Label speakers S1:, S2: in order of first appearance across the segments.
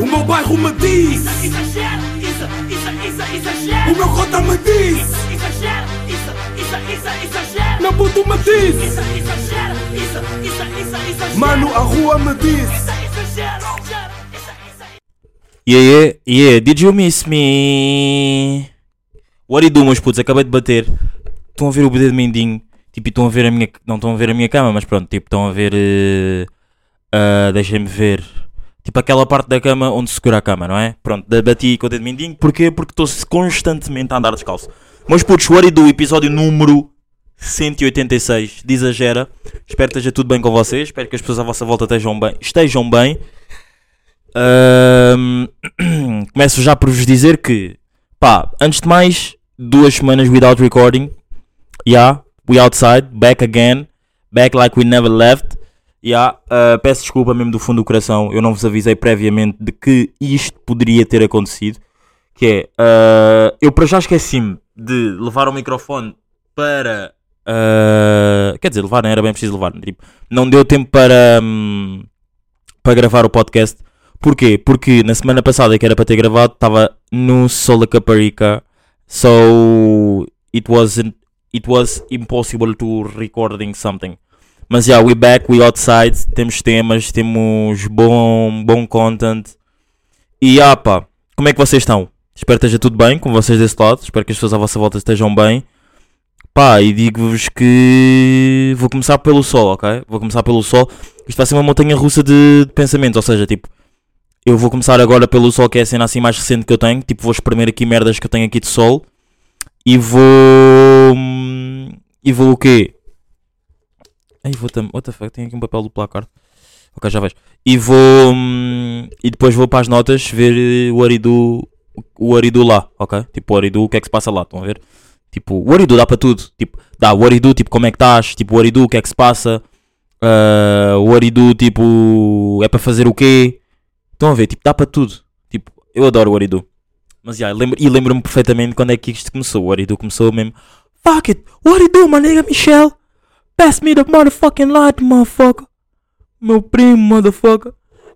S1: O meu bairro me diz
S2: Exagero, isso, isso, isso, exagero.
S1: O meu cota me diz
S2: Exagero, isso, isso, isso, exagero.
S1: Meu puto me diz
S2: Isso, exagero, isso, isso, isso, exagero.
S1: Mano, a rua me diz
S2: Isso, exagero, exagero, isso, isso.
S3: Yeah, yeah, yeah, did you miss me? What do you do, meus putos? Acabei de bater. Estão a ver o dedo mindinho. Tipo, e estão a ver a minha. Não estão a ver a minha cama, mas pronto, tipo, estão a ver. eh, ah, Deixem-me ver. Tipo, aquela parte da cama onde se segura a cama, não é? Pronto, bati com o dedo mindinho. Porquê? Porque estou constantemente a andar descalço. Meus putos, what do? Episódio número 186 de Exagera. Espero que esteja tudo bem com vocês. Espero que as pessoas à vossa volta estejam bem. Estejam bem. Ahm, começo já por vos dizer que, pá, antes de mais, duas semanas without recording. Yeah, we outside, back again, back like we never left. Yeah, ah, peço desculpa mesmo do fundo do coração, eu não vos avisei previamente de que isto poderia ter acontecido. Que é, ah, eu para já esqueci-me de levar o microfone para. ah, quer dizer, levar não era bem preciso levar. Tipo, não deu tempo para, hum, para gravar o podcast. Porquê? Porque na semana passada que era para ter gravado estava no Sol da Caparica, so it wasn't it was impossible to recording something. Mas yeah, we back, we outside, temos temas, temos bom, bom content. E ah pá, como é que vocês estão? Espero que esteja tudo bem com vocês desse lado, espero que as pessoas à vossa volta estejam bem. Pá, e digo-vos que vou começar pelo sol, ok? Vou começar pelo sol. Isto vai ser uma montanha russa de, de pensamentos, ou seja, tipo, eu vou começar agora pelo sol, que é a cena assim mais recente que eu tenho. Tipo, vou espremer aqui merdas que eu tenho aqui de sol. E vou. hum, E vou o quê? Ai, vou tam... What the fuck? Tenho aqui um papel do placar. Ok, já vejo. E vou. hum, E depois vou para as notas ver eh, o Aridu. O Aridu lá, ok? Tipo, o Aridu, o que é que se passa lá? Estão a ver? Tipo, o Aridu dá para tudo. Tipo, dá o Aridu, tipo, como é que estás? Tipo, o Aridu, o que é que se passa? Ah, o Aridu, tipo, é para fazer o quê? Estão a ver? Tipo, dá para tudo. Tipo, eu adoro o Aridu. Mas já, lembro, e lembro-me perfeitamente quando é que isto começou. O Aridu começou mesmo. Fuck it! What do you my nigga Michelle? Pass me the motherfucking light, motherfucker. Meu primo, motherfucker.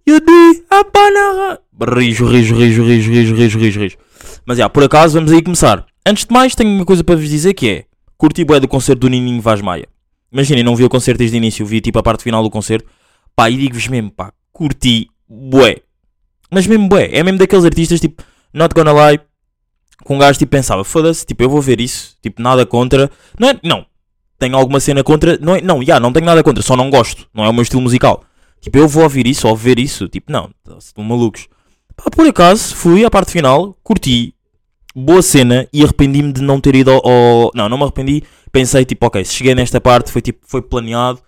S3: You do a banana. Rijo, rijo, rijo, rijo, rijo, rijo, rijo, rijo. Mas já, por acaso, vamos aí começar. Antes de mais, tenho uma coisa para vos dizer que é: curti bué do concerto do Nininho Vaz Maia. Imaginem, não vi o concerto desde o início, vi tipo a parte final do concerto. Pá, e digo-vos mesmo, pá, curti bué. Mas mesmo bué, é mesmo daqueles artistas tipo, not gonna lie, com um gajo tipo pensava, foda-se, tipo, eu vou ver isso, tipo, nada contra. Não é, não, tenho alguma cena contra, não, é, não, já, não tenho nada contra, só não gosto, não é o meu estilo musical. Tipo, eu vou ouvir isso, ou ver isso, tipo, não, estão malucos. Pá, por acaso, fui à parte final, curti, boa cena, e arrependi-me de não ter ido ao, Não, não me arrependi, pensei, tipo, ok, cheguei nesta parte, foi tipo, foi planeado,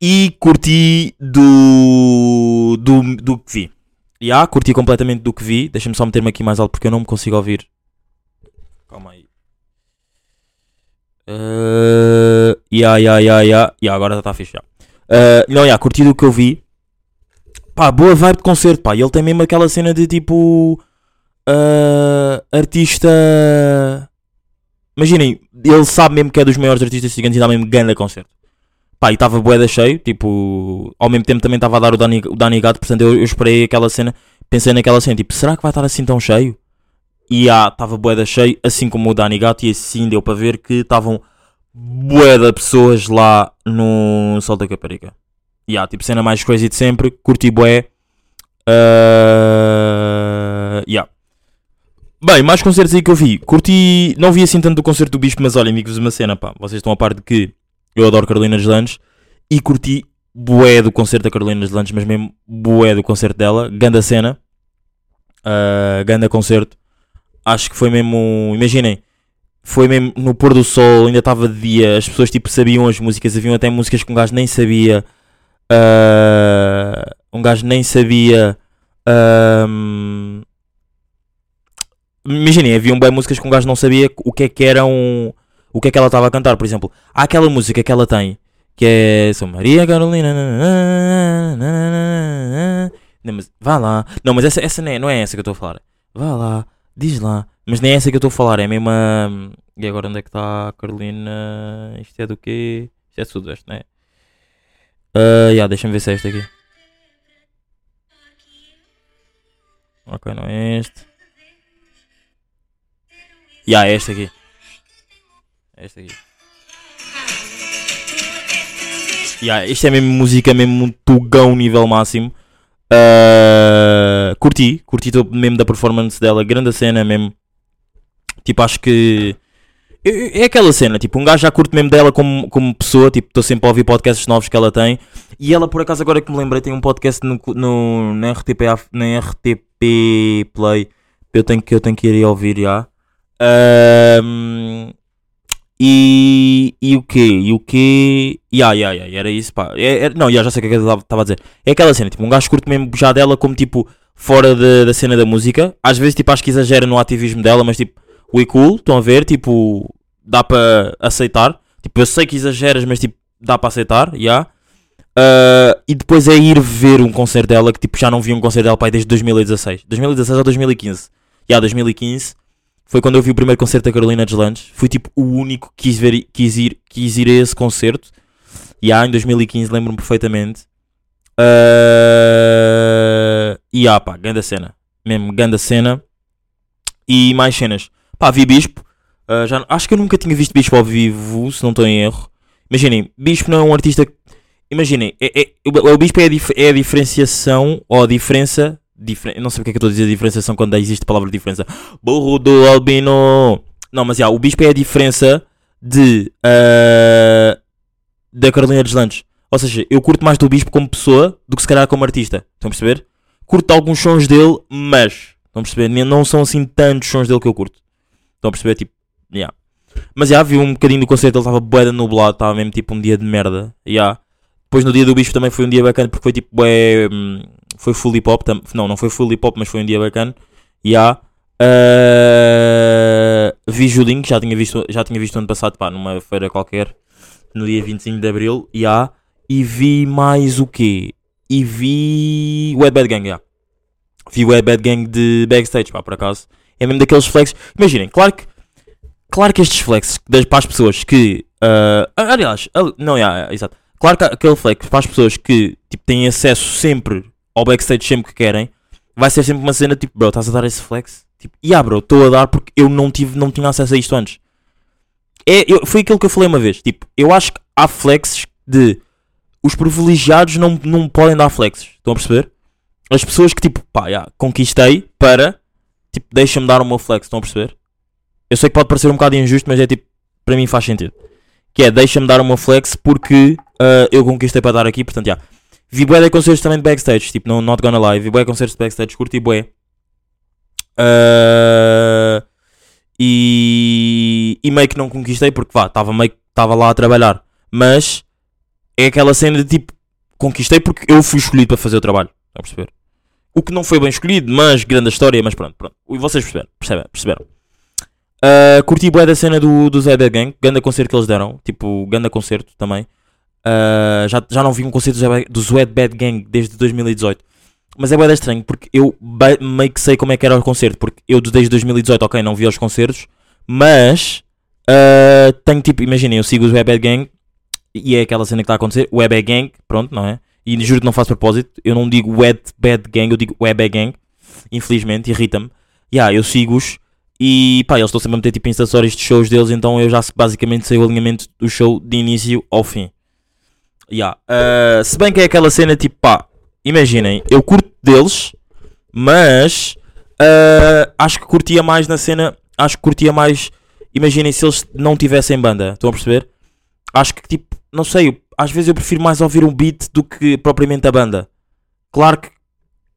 S3: e curti do, do, do que vi. Já, curti completamente do que vi, deixa-me só meter-me aqui mais alto porque eu não me consigo ouvir. Calma aí. Uh, ya, ya, ya, ya. Ya, agora já está fixe. Uh, não, ya, curti do que eu vi. Pá, boa vibe de concerto, pá. E ele tem mesmo aquela cena de tipo. uh, artista. Imaginem, ele sabe mesmo que é dos maiores artistas gigantes e dá mesmo grande concerto. Pá, e estava boeda cheio, tipo. Ao mesmo tempo também estava a dar o Dani, o Dani Gato, portanto eu, eu esperei aquela cena. Pensei naquela cena, tipo, será que vai estar assim tão cheio? E ah, estava boeda cheio, assim como o Dani Gato, e assim deu para ver que estavam boeda pessoas lá no Sol da Caparica. E ah, tipo, cena mais crazy de sempre, curti bué. Uh, yeah. Bem, mais concertos aí que eu vi. Curti, não vi assim tanto do concerto do Bispo, mas olha, amigos, uma cena, pá. Vocês estão a par de que eu adoro Carolina Deslandes e curti bué do concerto da Carolina Deslandes, mas mesmo bué do concerto dela. Ganda cena, uh, ganda concerto. Acho que foi mesmo, imaginem, foi mesmo no pôr do sol, ainda estava de dia, as pessoas tipo sabiam as músicas, haviam até músicas que um gajo nem sabia. uh, um gajo nem sabia. um, Imaginem, haviam bem músicas que um gajo não sabia o que é que era um. O que é que ela estava a cantar, por exemplo. Há aquela música que ela tem que é Sou Maria Carolina. Não, mas vá lá. Não, mas essa, essa não, é, não é essa que eu estou a falar. Vá lá, diz lá. Mas nem é essa que eu estou a falar, é a mesma. E agora onde é que está a Carolina? Isto é do quê? Isto é de Sudoeste, não é? Uh, yeah, deixa-me ver se é esta aqui. Ok, não é este. Ya, é este aqui. É este aqui. Ya, isto é mesmo música, mesmo tugão nível máximo. Ah, curti, curti mesmo da performance dela, grande cena mesmo. Tipo, acho que. É aquela cena, tipo, um gajo já curte mesmo dela como, como pessoa, tipo, estou sempre a ouvir podcasts novos que ela tem. E ela, por acaso, agora que me lembrei, tem um podcast no, no, na, RTP, na RTP Play. Eu tenho que, eu tenho que ir ouvir já. Ahm, e, e o quê? E o quê? Ya, ya, ya, era isso, pá. É- é- não, ya, já sei o que é eu estava a dizer. É aquela cena, tipo, um gajo curte mesmo já dela como, tipo, fora da- da cena da música. Às vezes, tipo, acho que exagera no ativismo dela, mas, tipo, we cool, estão a ver? Tipo, dá para aceitar. Tipo, eu sei que exageras, mas, tipo, dá para aceitar, ya. Ah, e depois é ir ver um concerto dela, que, tipo, já não vi um concerto dela, pai, desde 2016. 2016 ou 2015. Ya, 2015. Foi quando eu vi o primeiro concerto da Carolina Deslandes. Fui tipo o único que quis, ver, quis, ir, quis ir a esse concerto. E há em 2015, lembro-me perfeitamente. Uh, e há, pá, grande cena. Mesmo, grande cena. E mais cenas. Pá, vi Bispo. Uh, já, acho que eu nunca tinha visto Bispo ao vivo, se não estou em erro. Imaginem, Bispo não é um artista. Imaginem, é, é- o, o Bispo é a, dif- é a diferenciação ou a diferença. Difer, eu não sei porque é que eu estou a dizer diferenciação quando existe a palavra diferença. Burro do Albino. Não, mas já, o Bispo é a diferença de. ah, da Carolina Deslandes. Ou seja, eu curto mais do Bispo como pessoa do que se calhar como artista. Estão a perceber? Curto alguns sons dele, mas. Estão a perceber? Não são assim tantos sons dele que eu curto. Estão a perceber? Tipo, yeah. Mas já vi um bocadinho do concerto, ele estava bué nublado, estava mesmo tipo um dia de merda. Yeah. Depois no dia do Bispo também foi um dia bacana porque foi tipo bué, hum, foi full hip hop. tam- Não, não foi full hip hop, mas foi um dia bacana. Yeah. Uh, vi Julinho, que já tinha visto, já tinha visto ano passado, pá, numa feira qualquer, no dia 25 de Abril, yeah. e vi mais o quê? E vi Ed Bad Gang, yeah. vi o Ed Bad Gang de backstage, pá, por acaso, é mesmo daqueles flex, imaginem, claro que, claro que estes flex, das, para as pessoas que, uh, aliás, al- não, yeah, yeah, exato, claro que aquele flex para as pessoas que, tipo, têm acesso sempre ao backstage sempre que querem, vai ser sempre uma cena tipo, bro, estás a dar esse flex? Tipo, yeah, bro, estou a dar porque eu não, tive, não tinha acesso a isto antes. É, eu- foi aquilo que eu falei uma vez. Tipo, eu acho que há flexes de os privilegiados não, não podem dar flexes. Estão a perceber? As pessoas que, tipo, pá, yeah, conquistei para, tipo, deixa-me dar o meu flex. Estão a perceber? Eu sei que pode parecer um bocado injusto, mas é tipo, para mim faz sentido. Que é, deixa-me dar o meu flex porque ah, eu conquistei para dar aqui. Portanto, já. Vi bué de concertos também de backstage, tipo, não not gonna lie, vi bué de concertos de backstage, curti bué. Ah, e, e meio que não conquistei porque vá, estava meio estava lá a trabalhar. Mas é aquela cena de tipo, conquistei porque eu fui escolhido para fazer o trabalho. Estão a perceber? O que não foi bem escolhido, mas grande história, mas pronto, pronto. E vocês perceberam, percebem, perceberam. Ah, curti bué da cena do, do Zé Bad Gang, grande concerto que eles deram, tipo, grande concerto também. Ah, já, já não vi um concerto do Zwed Bad Gang desde 2018. Mas é da estranho porque eu meio que sei como é que era o concerto. Porque eu desde 2018, ok, não vi os concertos. Mas ah, tenho tipo, imaginem, eu sigo o Zwed Bad Gang e é aquela cena que está a acontecer. O Bad Gang, pronto, não é? E juro que não faço propósito. Eu não digo Wed Bad Gang, eu digo Web Gang. Infelizmente, irrita-me. Yeah, eu sigo-os. E pá, eles estão sempre a meter tipo Insta de shows deles. Então eu já basicamente sei o alinhamento do show de início ao fim. Yeah. Uh, se bem que é aquela cena tipo, pá, imaginem, eu curto deles, mas uh, acho que curtia mais na cena. Acho que curtia mais. Imaginem se eles não tivessem banda, estão a perceber? Acho que tipo, não sei, às vezes eu prefiro mais ouvir um beat do que propriamente a banda. Claro que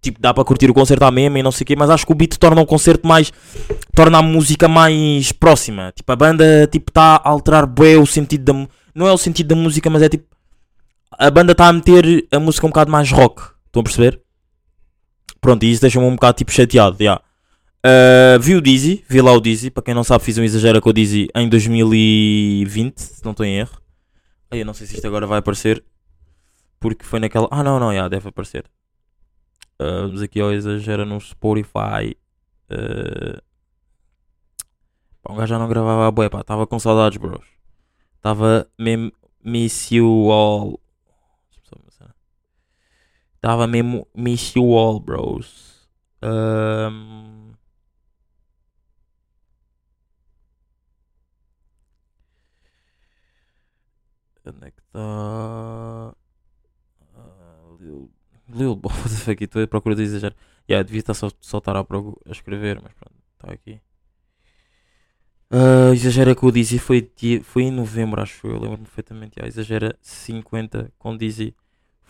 S3: tipo, dá para curtir o concerto à mesma e não sei o quê, mas acho que o beat torna o concerto mais. torna a música mais próxima. Tipo, a banda tipo está a alterar o sentido da. Não é o sentido da música, mas é tipo a banda está a meter a música um bocado mais rock. Estão a perceber? Pronto, e isso deixa-me um bocado tipo chateado. Yeah. Uh, vi o Dizzy, vi lá o Dizzy. Para quem não sabe, fiz um exagero com o Dizzy em 2020, se não estou em erro. Ai, eu não sei se isto agora vai aparecer. Porque foi naquela. Ah, não, não, yeah, deve aparecer. Uh, vamos aqui ao exagero no Spotify. Uh... Um gajo já não gravava a bué, pá. Estava com saudades, bros. Estava mesmo. Miss you all. Estava mesmo Miss you all, bros. Ahm, Onde é que está? Lil, Lil Bo- what estou à procura de. Yeah, devia estar só, só estar à procura, a escrever, mas pronto, está aqui. Ah, exagera com o Dizzy foi, foi em novembro, acho eu, lembro-me perfeitamente. Yeah, exagera 50 com Dizzy.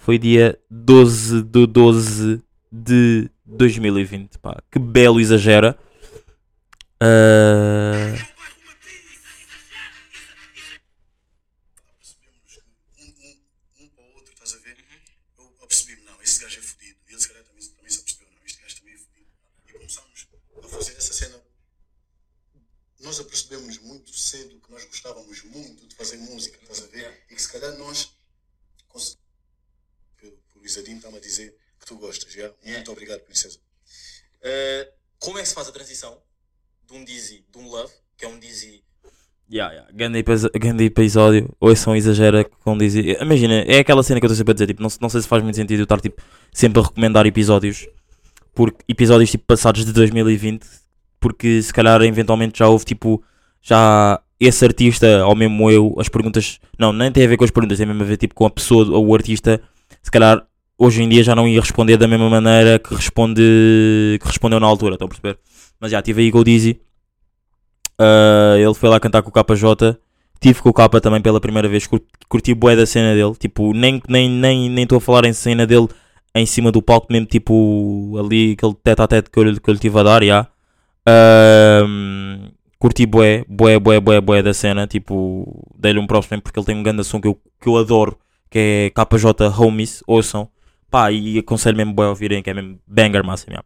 S3: Foi dia 12 de 12 de 2020. Pá, que belo exagera.
S4: Cena. Nós apercebemos muito cedo que nós gostávamos muito de fazer música, estás a ver? E que se calhar nós. Cons- Por, por Isadinho está-me a dizer que tu gostas, já? Muito obrigado, princesa.
S5: Uh, como é que se faz a transição de um Dizzy, de um Love, que é um Dizzy
S3: Yeah, yeah. Grande, episódio. Ouçam exagera com Dizzy. Imagina, é aquela cena que eu estou sempre a dizer. Tipo, não, não sei se faz muito sentido eu estar tipo, sempre a recomendar episódios. Porque episódios tipo, passados de 2020. Porque se calhar eventualmente já houve tipo. Já esse artista, ou mesmo eu, as perguntas. Não, nem tem a ver com as perguntas, tem mesmo a ver tipo, com a pessoa ou o artista. Se calhar hoje em dia já não ia responder da mesma maneira que, responde, que respondeu na altura. Estão a perceber? Mas já estive aí com o Dizzy. Uh, ele foi lá cantar com o KJ. Tive com o K também pela primeira vez. Curti, curti bué da cena dele. Tipo, nem estou nem, nem, nem a falar em cena dele em cima do palco, mesmo tipo ali aquele tete a tete que eu, que eu lhe tive a dar. já. Um, curti bué, bué, bué, bué, bué da cena. Tipo, dei-lhe um próximo porque ele tem um grande som que eu, que eu adoro. Que é KJ Homies. Ouçam. Pá, e aconselho mesmo bué a ouvirem, que é mesmo banger massa mesmo.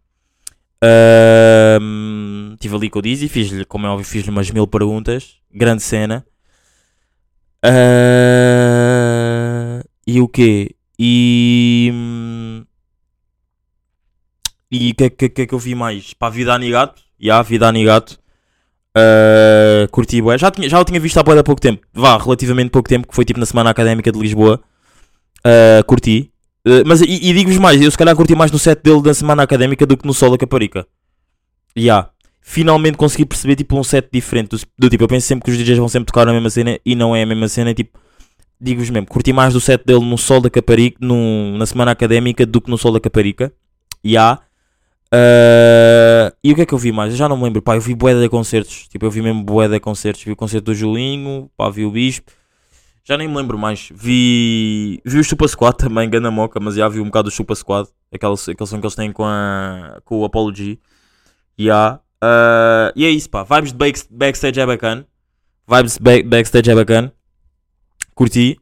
S3: Estive ali com o Dizzy, fiz-lhe, como é óbvio, fiz-lhe umas mil perguntas. Grande cena. Ah, e o quê? E. E o que, que, que é que eu vi mais? Para a Vida Anigato. Já, Vida Anigato. Uh, curti bué. Já, tinha, já o tinha visto há de pouco tempo. Vá, relativamente pouco tempo, que foi tipo na Semana Académica de Lisboa. Uh, curti. Uh, mas e, e digo-vos mais, eu se calhar curti mais no set dele da Semana Académica do que no Sol da Caparica. Já. Finalmente consegui perceber tipo um set diferente. Do, do tipo, eu penso sempre que os DJs vão sempre tocar na mesma cena e não é a mesma cena. Tipo, digo-vos mesmo, curti mais do set dele no Sol da Caparica, no, na Semana Académica do que no Sol da Caparica. Já. Uh, e o que é que eu vi mais? Eu já não me lembro, pá, eu vi bué de concertos, tipo, eu vi mesmo bué de concertos, vi o concerto do Julinho, pá, vi o Bispo, já nem me lembro mais, vi, vi o Chupa Squad também, Gana Moca, mas já vi um bocado do Chupa Squad, aquele, aquele som que eles têm com, a, com o Apollo G, já, Uh, e é isso, pá, vibes de back- backstage é bacana, vibes de back- backstage é bacana, curti,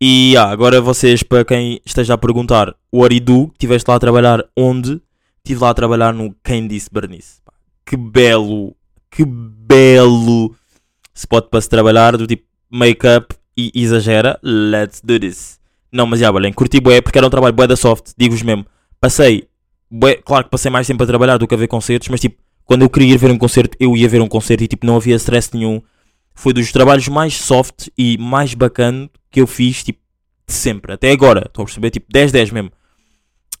S3: e ah, agora vocês, para quem esteja a perguntar, o Aridu, estiveste lá a trabalhar onde? Estive lá a trabalhar no Quem Disse Bernice. Que belo, que belo spot para se trabalhar, do tipo make-up e exagera. Let's do this. Não, mas já, Belém, curti bué, porque era um trabalho bué da soft, digo-vos mesmo. Passei, bué, claro que passei mais tempo a trabalhar do que a ver concertos, mas tipo, quando eu queria ir ver um concerto, eu ia ver um concerto e tipo, não havia stress nenhum. Foi dos trabalhos mais soft e mais bacana que eu fiz, tipo, de sempre, até agora. Estão a perceber? Tipo, 10-10 mesmo.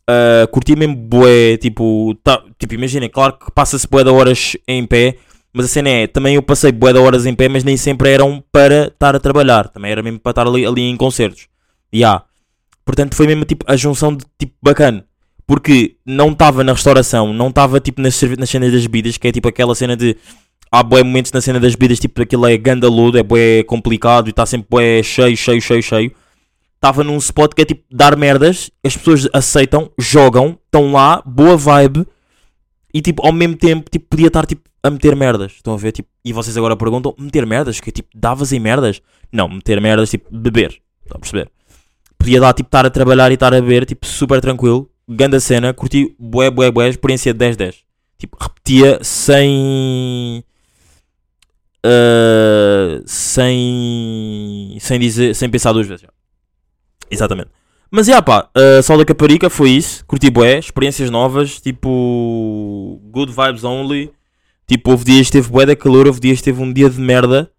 S3: Uh, curti mesmo bué, tipo, tá, tipo, imaginem, claro que passa-se bué de horas em pé, mas a cena é, também eu passei bué de horas em pé, mas nem sempre eram para estar a trabalhar, também era mesmo para estar ali, ali em concertos. E há. Portanto, foi mesmo tipo a junção de tipo bacana. Porque não estava na restauração, não estava tipo nas, nas cenas das bebidas, que é tipo aquela cena de. Há bué momentos na cena das bebidas, tipo aquilo é gandalodo, é bué complicado e está sempre bué cheio, cheio, cheio, cheio. Estava num spot que é tipo dar merdas, as pessoas aceitam, jogam, estão lá, boa vibe e tipo ao mesmo tempo tipo, podia estar tipo a meter merdas. Estão a ver? Tipo, e vocês agora perguntam: meter merdas? Que tipo, davas em merdas? Não, meter merdas, tipo, beber. Estão a perceber? Podia dar tipo estar a trabalhar e estar a beber, tipo, super tranquilo. Ganda cena, curti bué, bué, bué, experiência de 10-10. Tipo, repetia sem. ah, sem. sem dizer. sem pensar duas vezes. Exatamente. Mas já pá, uh, Sol da Caparica foi isso. Curti bué, experiências novas, tipo. Good vibes only. Tipo, houve dias que teve bué da calor, houve dias que teve um dia de merda.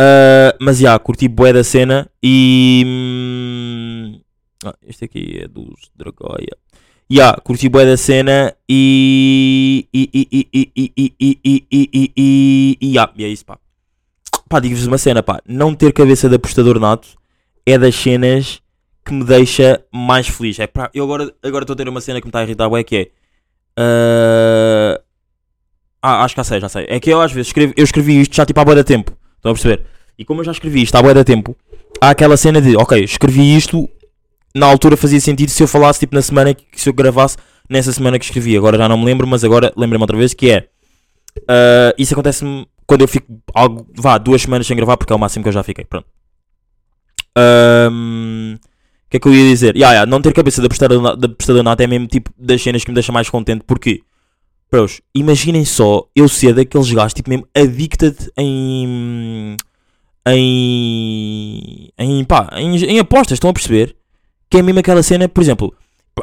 S3: Uh, mas já, curti bué da cena e. hum, ah, este aqui é dos Dragoia. Yeah, curti bué da cena e. E. E. E. E. E. E. E. E. E. E. E. E. yeah, e é isso, pá. Pá, digo-vos uma cena, pá. Não ter cabeça de apostador nato é das cenas que me deixa mais feliz. É pá, eu agora agora estou a ter uma cena que me está a irritar, bué, que é. ah, ah, acho que já sei, já sei. É que eu às vezes escrevo, eu escrevi isto já tipo há bué da tempo. Estão a perceber? E como eu já escrevi isto há bué da tempo, há aquela cena de, ok, escrevi isto, na altura fazia sentido se eu falasse tipo na semana que se eu gravasse nessa semana que escrevi. Agora já não me lembro, mas agora lembrei-me outra vez que é. ah, isso acontece-me quando eu fico algo, vá, duas semanas sem gravar, porque é o máximo que eu já fiquei. Pronto. O que é que eu ia dizer? Ya, ya, não ter cabeça de apostador, na- de apostador nato é mesmo tipo das cenas que me deixa mais contente. Porque, pros, imaginem só eu ser daqueles gajos tipo mesmo addicted em. em. em. pá, em, em apostas, estão a perceber? Que é mesmo aquela cena, por exemplo,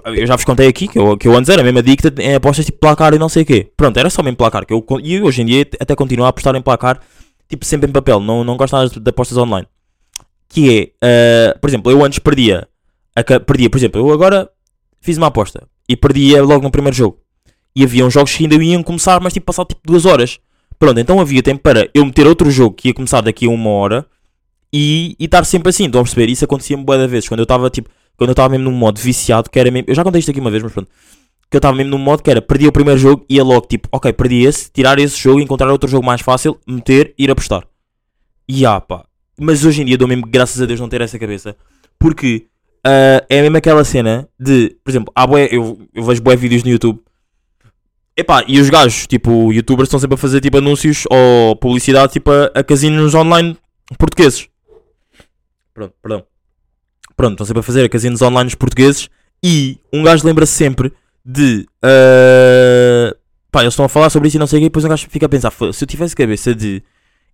S3: eu já vos contei aqui que eu, que eu antes era mesmo addicted em apostas tipo placar e não sei o quê. Pronto, era só mesmo placar. Que eu, e hoje em dia até continuo a apostar em placar, tipo sempre em papel, não, não gosto nada de, apostas online. Que é, ah, por exemplo, eu antes perdia, perdia, por exemplo, eu agora fiz uma aposta e perdia logo no primeiro jogo. E havia uns jogos que ainda iam começar, mas tipo passar tipo duas horas. Pronto, então havia tempo para eu meter outro jogo que ia começar daqui a uma hora e e estar sempre assim, estão a perceber? Isso acontecia-me da vezes, quando eu estava tipo, quando eu estava mesmo num modo viciado, que era mesmo, eu já contei isto aqui uma vez, mas pronto, que eu estava mesmo num modo que era, perdia o primeiro jogo, ia logo tipo, ok, perdi esse, tirar esse jogo, encontrar outro jogo mais fácil, meter, ir apostar. E ah pá, mas hoje em dia dou mesmo graças a Deus não ter essa cabeça, porque ah, é mesmo aquela cena de, por exemplo, há bué, eu, eu vejo bué vídeos no YouTube, Epá, e os gajos, tipo, youtubers estão sempre a fazer tipo anúncios ou publicidade tipo a, a casinos online portugueses. Pronto, perdão. Pronto, estão sempre a fazer a casinos online portugueses e um gajo lembra -se sempre de. ah, pá, eles estão a falar sobre isso e não sei o quê, e depois um gajo fica a pensar, "Foda-se, se eu tivesse cabeça de.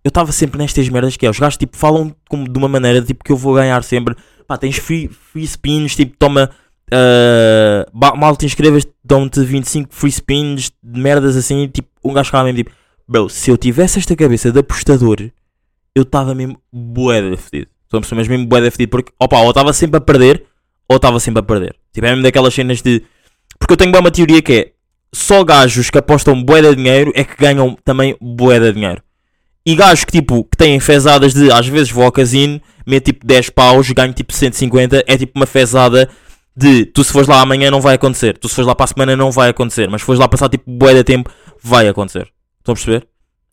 S3: Eu estava sempre nestas merdas que é, os gajos tipo falam como de uma maneira tipo que eu vou ganhar sempre. Pá, tens free, free spins, tipo, toma. Uh, mal te inscrevas, dão-te 25 free spins de merdas assim. Tipo, um gajo ficava mesmo tipo, bro, se eu tivesse esta cabeça de apostador, eu estava mesmo bué de fedido. Perceber, mas mesmo bué de fedido, porque, opa, ou estava sempre a perder, ou estava sempre a perder. Tipo, é mesmo daquelas cenas de. Porque eu tenho uma teoria que é só gajos que apostam bué de dinheiro é que ganham também bué de dinheiro. E gajos que tipo, que têm fezadas de às vezes vou ao casino, meto tipo 10 paus, ganho tipo 150, é tipo uma fezada de tu se fores lá amanhã não vai acontecer, tu se fores lá para a semana não vai acontecer, mas se fores lá passar tipo bué de tempo, vai acontecer. Estão a perceber?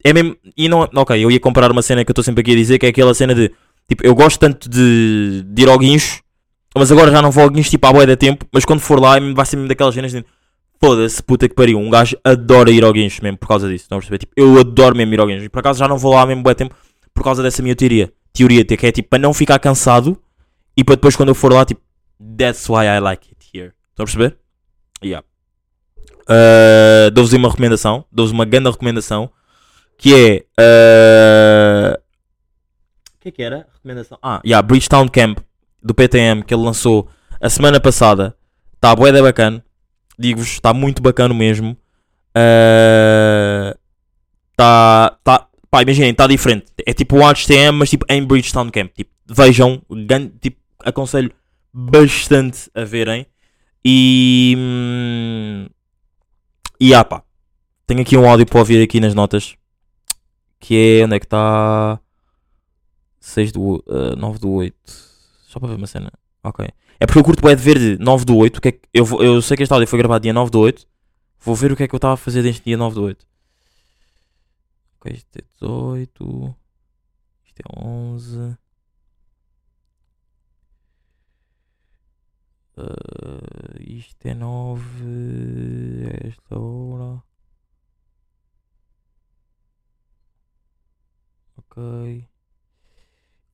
S3: É mesmo, e não, ok, eu ia comprar uma cena que eu estou sempre aqui a dizer, que é aquela cena de, tipo, eu gosto tanto de, de ir ao guincho, mas agora já não vou ao guincho tipo há bué de tempo, mas quando for lá vai ser mesmo daquelas cenas de, foda-se, puta que pariu, um gajo adora ir ao guincho mesmo por causa disso, estão a perceber? Tipo, eu adoro mesmo ir ao guincho, e por acaso já não vou lá mesmo bué tempo por causa dessa minha teoria, teoria que é tipo, para não ficar cansado, e para depois quando eu for lá, tipo, that's why I like it here, estão a perceber? Yeah. Uh, dou-vos uma recomendação, dou-vos uma grande recomendação, que é. uh, O que é que era? Recomendação. Ah, yeah, Bridgetown Camp do PTM que ele lançou a semana passada. Está bué da bacana. Digo-vos, está muito bacana mesmo. Está. tá, pá, imaginem, está diferente. É tipo um HTM, mas tipo em Bridgetown Camp. Tipo, vejam, tipo, aconselho bastante a verem. E. hum, E ah, pá. Tenho aqui um áudio para ouvir aqui nas notas. Que é. Onde é que está? 6 do. Uh, 9 do 8. Só para ver uma cena. Ok. É porque eu curto bué de ver de 9 do 8. O que é que, eu, eu sei que este áudio foi gravado dia 9 do 8. Vou ver o que é que eu estava a fazer deste dia 9 do 8. Ok, isto é 18. Isto é 11. Uh, isto é 9. é Esta hora. Ok.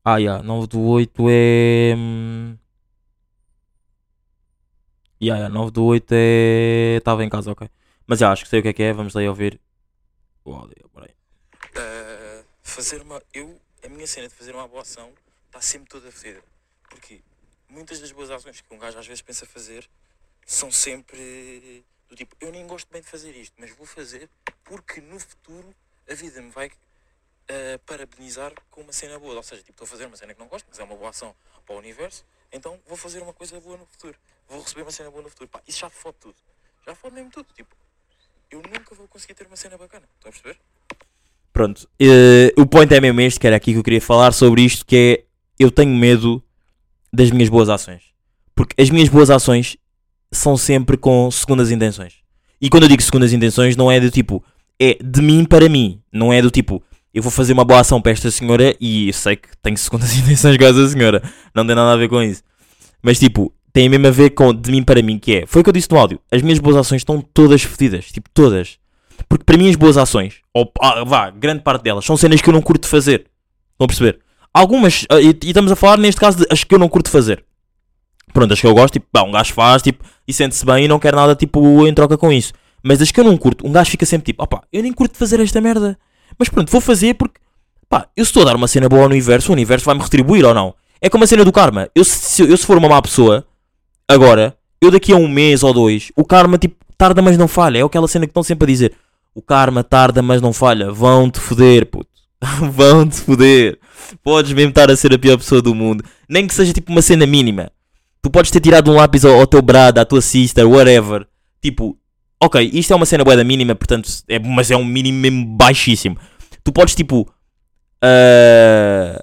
S3: Ah, yeah, 9 do 8 é. hum, Yeah, yeah, 9 do 8 é. Estava em casa, ok. Mas já, acho que sei o que é que é. Vamos lá ouvir o áudio. Peraí.
S5: Uh, fazer uma. Eu, a minha cena de fazer uma boa ação está sempre toda fedida. Porque muitas das boas ações que um gajo às vezes pensa fazer são sempre do tipo, eu nem gosto bem de fazer isto, mas vou fazer porque no futuro a vida me vai uh, parabenizar com uma cena boa. Ou seja, tipo, estou a fazer uma cena que não gosto, mas é uma boa ação para o universo. Então vou fazer uma coisa boa no futuro. Vou receber uma cena boa no futuro. Pá, isso já fode tudo. Já fode mesmo tudo. Tipo, eu nunca vou conseguir ter uma cena bacana. Estão a perceber?
S3: Pronto, eh, o point é mesmo este, que era aqui que eu queria falar sobre isto, que é, eu tenho medo das minhas boas ações. Porque as minhas boas ações são sempre com segundas intenções. E quando eu digo segundas intenções, não é do tipo, é de mim para mim. Não é do tipo, eu vou fazer uma boa ação para esta senhora e sei que tenho segundas intenções com essa senhora. Não tem nada a ver com isso. Mas tipo, tem mesmo a ver com de mim para mim, que é, foi o que eu disse no áudio, as minhas boas ações estão todas fodidas, tipo, todas. Porque para mim as boas ações, ou ah, vá, grande parte delas, são cenas que eu não curto fazer. Estão a perceber? Algumas, ah, e, e estamos a falar neste caso de as que eu não curto fazer. Pronto, as que eu gosto, tipo, pá, um gajo faz, tipo, e sente-se bem e não quer nada, tipo, em troca com isso. Mas as que eu não curto, um gajo fica sempre tipo, opá, eu nem curto fazer esta merda. Mas pronto, vou fazer porque, pá, eu estou a dar uma cena boa ao universo, o universo vai-me retribuir ou não. É como a cena do karma. Eu se, eu, se for uma má pessoa, agora, eu daqui a um mês ou dois, o karma, tipo, tarda mas não falha. É aquela cena que estão sempre a dizer. O karma tarda mas não falha. Vão-te foder, puto. Vão-te foder. Podes mesmo estar a ser a pior pessoa do mundo. Nem que seja tipo uma cena mínima. Tu podes ter tirado um lápis ao, ao teu brado, à tua sister, whatever. Tipo, ok, isto é uma cena boeda mínima, portanto, é, mas é um mínimo mesmo baixíssimo. Tu podes tipo. ah,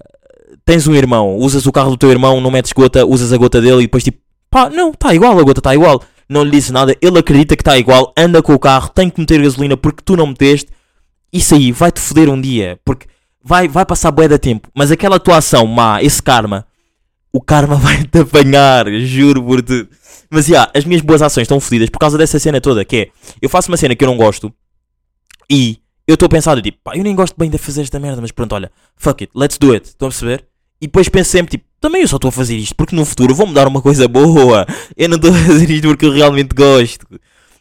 S3: tens um irmão, usas o carro do teu irmão, não metes gota, usas a gota dele e depois tipo, pá, não, está igual, a gota está igual. Não lhe disse nada, ele acredita que está igual, anda com o carro, tem que meter gasolina porque tu não meteste. Isso aí vai-te foder um dia, porque vai, vai passar bué de tempo, mas aquela tua ação má, esse karma, o karma vai-te apanhar, juro por tudo. Mas já, as minhas boas ações estão fodidas por causa dessa cena toda, que é, eu faço uma cena que eu não gosto e eu estou a pensar, tipo, pá, eu nem gosto bem de fazer esta merda, mas pronto, olha, fuck it, let's do it, estão a perceber? E depois penso sempre, tipo, também eu só estou a fazer isto porque no futuro vou-me dar uma coisa boa. Eu não estou a fazer isto porque eu realmente gosto.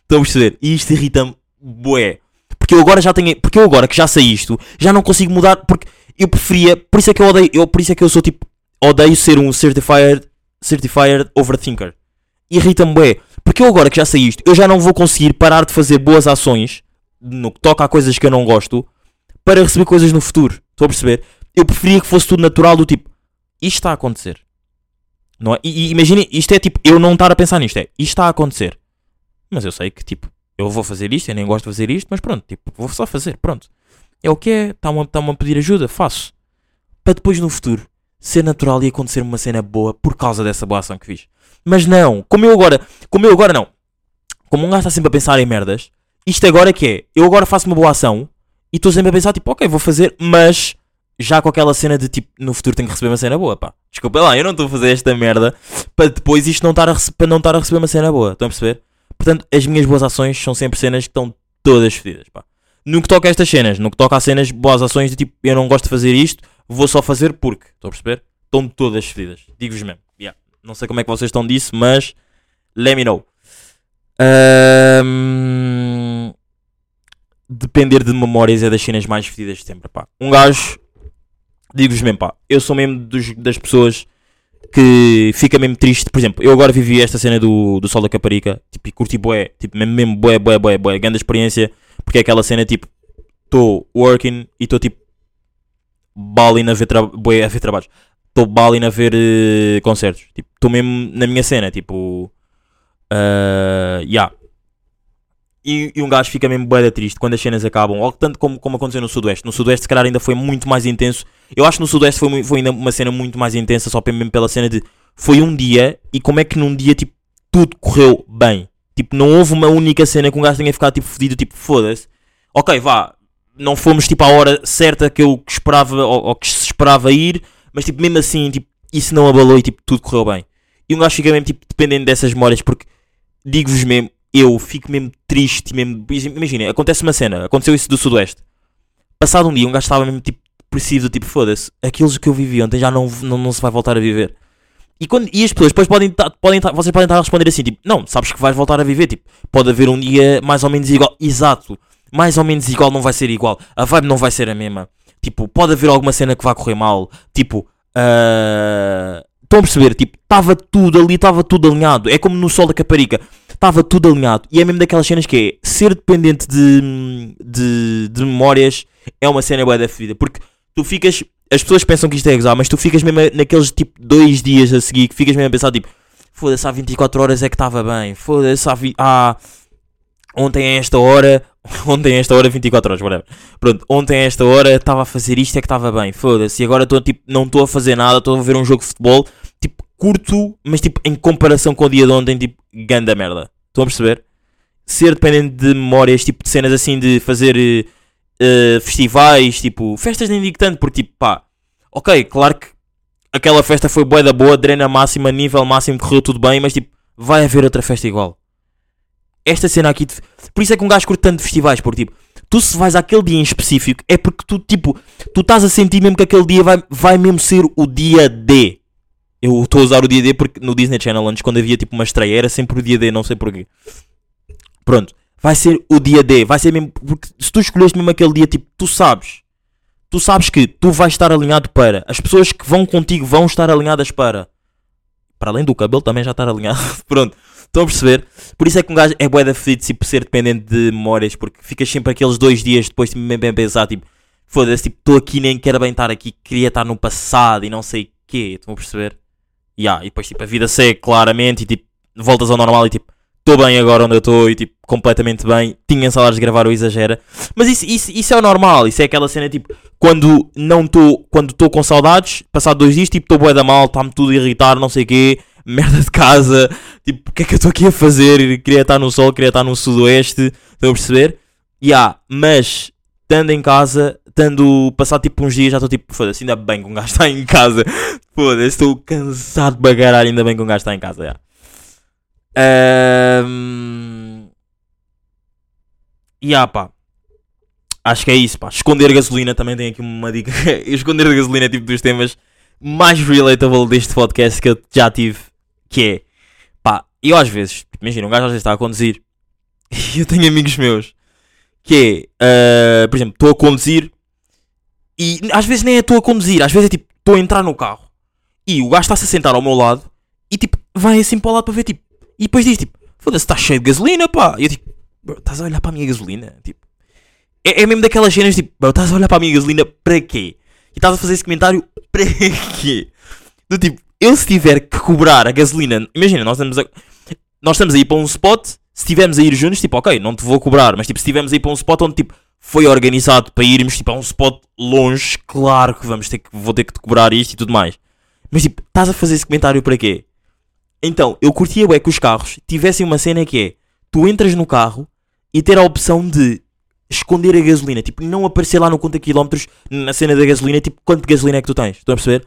S3: Estão a perceber? E isto irrita-me, bué. Porque eu agora já tenho, porque eu agora que já sei isto, já não consigo mudar, porque eu preferia, por isso é que eu odeio, eu, por isso é que eu sou tipo, odeio ser um certified, certified overthinker. Irrita-me bué. Porque eu agora que já sei isto, eu já não vou conseguir parar de fazer boas ações no que toca a coisas que eu não gosto para receber coisas no futuro. Estou a perceber? Eu preferia que fosse tudo natural do tipo, isto está a acontecer. Não é? E, e imaginem, isto é tipo, eu não estar a pensar nisto, é, isto está a acontecer. Mas eu sei que tipo, eu vou fazer isto, eu nem gosto de fazer isto, mas pronto, tipo, vou só fazer, pronto. É o que é, está-me tá a pedir ajuda, faço. Para depois no futuro ser natural e acontecer uma cena boa por causa dessa boa ação que fiz. Mas não, como eu agora, como eu agora não. Como um gajo está sempre a pensar em merdas, isto agora é que é, eu agora faço uma boa ação e estou sempre a pensar, tipo, ok, vou fazer, mas já com aquela cena de tipo, no futuro tenho que receber uma cena boa, pá. Desculpa lá, eu não estou a fazer esta merda para depois isto não estar a, para não estar a receber uma cena boa. Estão a perceber? Portanto, as minhas boas ações são sempre cenas que estão todas fedidas, pá. No que toca a estas cenas, no que toca a cenas, boas ações de tipo, eu não gosto de fazer isto, vou só fazer porque. Estão a perceber? Estão todas fedidas. Digo-vos mesmo. Yeah. Não sei como é que vocês estão disso, mas let me know. Ahm, Depender de memórias é das cenas mais fedidas de sempre, pá. Um gajo digo-vos mesmo, pá, eu sou mesmo dos- das pessoas que fica mesmo triste. Por exemplo, eu agora vivi esta cena do, do Sol da Caparica, tipo, e curti bué, tipo, mesmo, mesmo bué, bué, bué, bué, grande experiência, porque é aquela cena, tipo, estou working e estou, tipo, balling a ver, tra a ver trabalhos. Estou balling a ver eh, concertos. Tipo, estou mesmo na minha cena, tipo, ah, yeah. E, e um gajo fica mesmo da triste quando as cenas acabam, ou tanto como, como aconteceu no Sudoeste. No Sudoeste, se calhar, ainda foi muito mais intenso. Eu acho que no Sudoeste foi, foi ainda uma cena muito mais intensa, só mesmo pela cena de foi um dia e como é que num dia tipo tudo correu bem. Tipo, não houve uma única cena que um gajo tenha ficado tipo fodido, tipo, foda-se. Ok, vá, não fomos tipo à hora certa que eu esperava ou, ou que se esperava ir, mas tipo, mesmo assim, tipo, isso não abalou e tipo, tudo correu bem. E um gajo fica mesmo tipo dependendo dessas memórias, porque digo-vos mesmo, eu fico mesmo triste, mesmo. Imagina, acontece uma cena, aconteceu isso do Sudoeste. Passado um dia, um gajo estava mesmo tipo depressivo, tipo, foda-se, aqueles que eu vivi ontem já não, não, não se vai voltar a viver. E, quando, e as pessoas depois podem, tá- podem vocês podem estar a responder assim, tipo, não, sabes que vais voltar a viver, tipo, pode haver um dia mais ou menos igual, exato, mais ou menos igual não vai ser igual, a vibe não vai ser a mesma, tipo, pode haver alguma cena que vai correr mal, tipo, ah, estão a perceber, tipo, estava tudo ali, estava tudo alinhado, é como no Sol da Caparica, estava tudo alinhado, e é mesmo daquelas cenas que é, ser dependente de, de, de memórias é uma cena boa da vida, porque tu ficas, as pessoas pensam que isto é gozar, mas tu ficas mesmo naqueles tipo dois dias a seguir que ficas mesmo a pensar tipo, foda-se, há 24 horas é que estava bem, foda-se, há, vi- há ontem a esta hora, ontem a esta hora 24 horas, whatever. Pronto, ontem a esta hora estava a fazer isto é que estava bem, foda-se, e agora estou tipo, não estou a fazer nada, estou a ver um jogo de futebol, tipo, curto, mas tipo, em comparação com o dia de ontem, tipo, ganda merda. Estão a perceber? Ser dependente de memórias, tipo, de cenas assim, de fazer eh, festivais, tipo, festas nem digo tanto, porque tipo, pá, ok, claro que aquela festa foi bué da boa, drena máxima, nível máximo, correu tudo bem, mas tipo, vai haver outra festa igual. Esta cena aqui, por isso é que um gajo curte tanto festivais, porque tipo, tu se vais àquele dia em específico, é porque tu, tipo, tu estás a sentir mesmo que aquele dia vai, vai mesmo ser o dia D. Eu estou a usar o dia D porque no Disney Channel antes, quando havia tipo uma estreia, era sempre o dia D, não sei porquê. Pronto, vai ser o dia D, vai ser mesmo, porque se tu escolheste mesmo aquele dia, tipo, tu sabes, tu sabes que tu vais estar alinhado para, as pessoas que vão contigo vão estar alinhadas para, para além do cabelo também já estar alinhado, pronto, estão a perceber? Por isso é que um gajo é bué da fedido, tipo, ser dependente de memórias, porque ficas sempre aqueles dois dias depois, tipo, bem, bem pensar, tipo, foda-se, tipo, estou aqui, nem quero bem estar aqui, queria estar no passado e não sei o quê, estão a perceber? Yeah, e depois, tipo, a vida segue claramente e, tipo, voltas ao normal e, tipo, estou bem agora onde eu estou e, tipo, completamente bem, tinha salários de gravar ou exagera. Mas isso, isso, isso é o normal, isso é aquela cena, tipo, quando não estou, quando estou com saudades, passado dois dias, tipo, estou bué da mal, está-me tudo a irritar, não sei o quê, merda de casa, tipo, o que é que eu estou aqui a fazer? Queria estar no sol, queria estar no sudoeste, estão a perceber? Yeah, mas, estando em casa, estando, passado tipo uns dias, já estou tipo, foda-se, ainda bem que um gajo está em casa, foda-se, estou cansado de bagarar, ainda bem que um gajo está em casa, yeah. Ahm, Yeah, pá. Acho que é isso, pá. Esconder gasolina também tem aqui uma dica. Esconder gasolina é tipo dos temas mais relatable deste podcast que eu já tive. Que é, pá, eu às vezes, imagina, um gajo às vezes está a conduzir e eu tenho amigos meus que é, ah, por exemplo, estou a conduzir e às vezes nem é estou a conduzir, às vezes é tipo, estou a entrar no carro e o gajo está-se a sentar ao meu lado e tipo, vai assim para o lado para ver, tipo, e depois diz tipo, foda-se, está cheio de gasolina, pá. E eu tipo, estás a olhar para a minha gasolina? Tipo, é, é mesmo daquelas cenas tipo, estás a olhar para a minha gasolina para quê? E estás a fazer esse comentário para quê? Do tipo, eu se tiver que cobrar a gasolina, imagina, nós estamos a, nós estamos a ir para um spot, se estivermos a ir juntos, tipo, ok, não te vou cobrar, mas tipo, se estivermos a ir para um spot onde tipo, foi organizado para irmos tipo, a um spot longe, claro que vamos ter que, vou ter que te cobrar isto e tudo mais. Mas tipo, estás a fazer esse comentário para quê? Então, eu curtia é que os carros tivessem uma cena que é, tu entras no carro e ter a opção de esconder a gasolina, tipo, não aparecer lá no conta quilómetros na cena da gasolina, tipo, quanto gasolina é que tu tens, estão a perceber?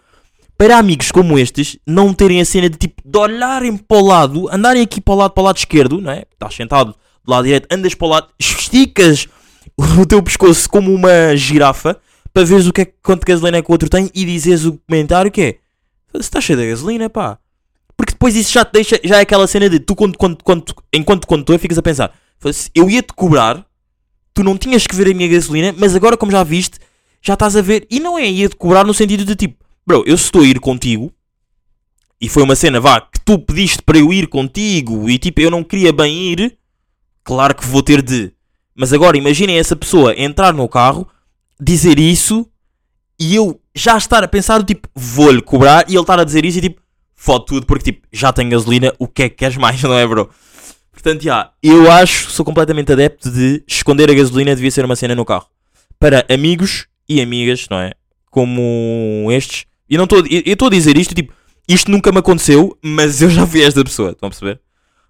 S3: Para amigos como estes, não terem a cena de tipo, de olharem para o lado, andarem aqui para o lado, para o lado esquerdo, não é? Estás sentado do lado direito, andas para o lado, esticas o teu pescoço como uma girafa para veres o que é, quanto gasolina é que o outro tem e dizes o comentário que é se está cheio de gasolina, pá. Porque depois isso já te deixa, já é aquela cena de tu, quando, quando, quando, enquanto condutor, ficas a pensar: "Foda-se, eu ia-te cobrar, tu não tinhas que ver a minha gasolina, mas agora, como já viste, já estás a ver. E não é ia-te cobrar no sentido de tipo, bro, eu estou a ir contigo, e foi uma cena, vá, que tu pediste para eu ir contigo, e tipo, eu não queria bem ir, claro que vou ter de. Mas agora imaginem essa pessoa entrar no carro, dizer isso, e eu já estar a pensar tipo, vou-lhe cobrar, e ele estar a dizer isso e tipo, fode tudo, porque tipo, já tenho gasolina, o que é que queres mais, não é, bro? Portanto, já, eu acho, sou completamente adepto de esconder a gasolina devia ser uma cena no carro. Para amigos e amigas, não é? Como estes. E não estou eu a dizer isto, tipo, isto nunca me aconteceu, mas eu já fui esta pessoa, estão a perceber?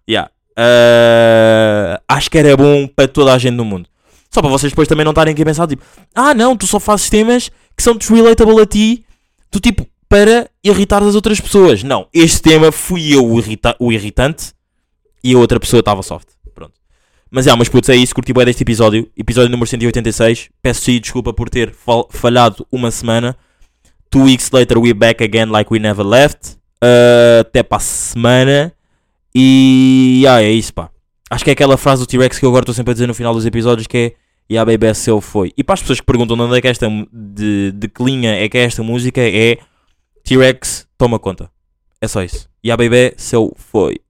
S3: Yeah. Ah, acho que era bom para toda a gente no mundo. Só para vocês depois também não estarem aqui a pensar, tipo, ah não, tu só fazes temas que são relatable a ti, tu tipo, para irritar as outras pessoas. Não, este tema fui eu o, irrita o irritante e a outra pessoa estava soft. Pronto. Mas é, mas putz, é isso, curti bem deste episódio. Episódio número 186. Peço-te desculpa por ter fal- falhado uma semana. Two weeks later, we're back again like we never left. Uh, até para a semana. E ah, é isso, pá. Acho que é aquela frase do T-Rex que eu agora estou sempre a dizer no final dos episódios que é Yeah, baby, é seu foi. E para as pessoas que perguntam de onde é que esta mu- de, de que linha é que é esta música, é T-Rex, toma conta. É só isso. Yeah, baby, seu foi.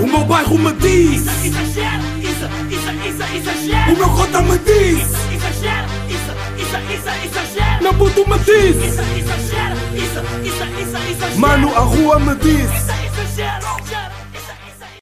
S1: O meu bairro me diz,
S2: Exagero, isso, isso, isso, exagero.
S1: o meu cota me diz.
S2: Exagero, isso, isso, isso,
S4: cabo do Matiz.
S2: Isso, isso, isso, isso, isso.
S4: Mano, a rua me diz. Isso, exagera.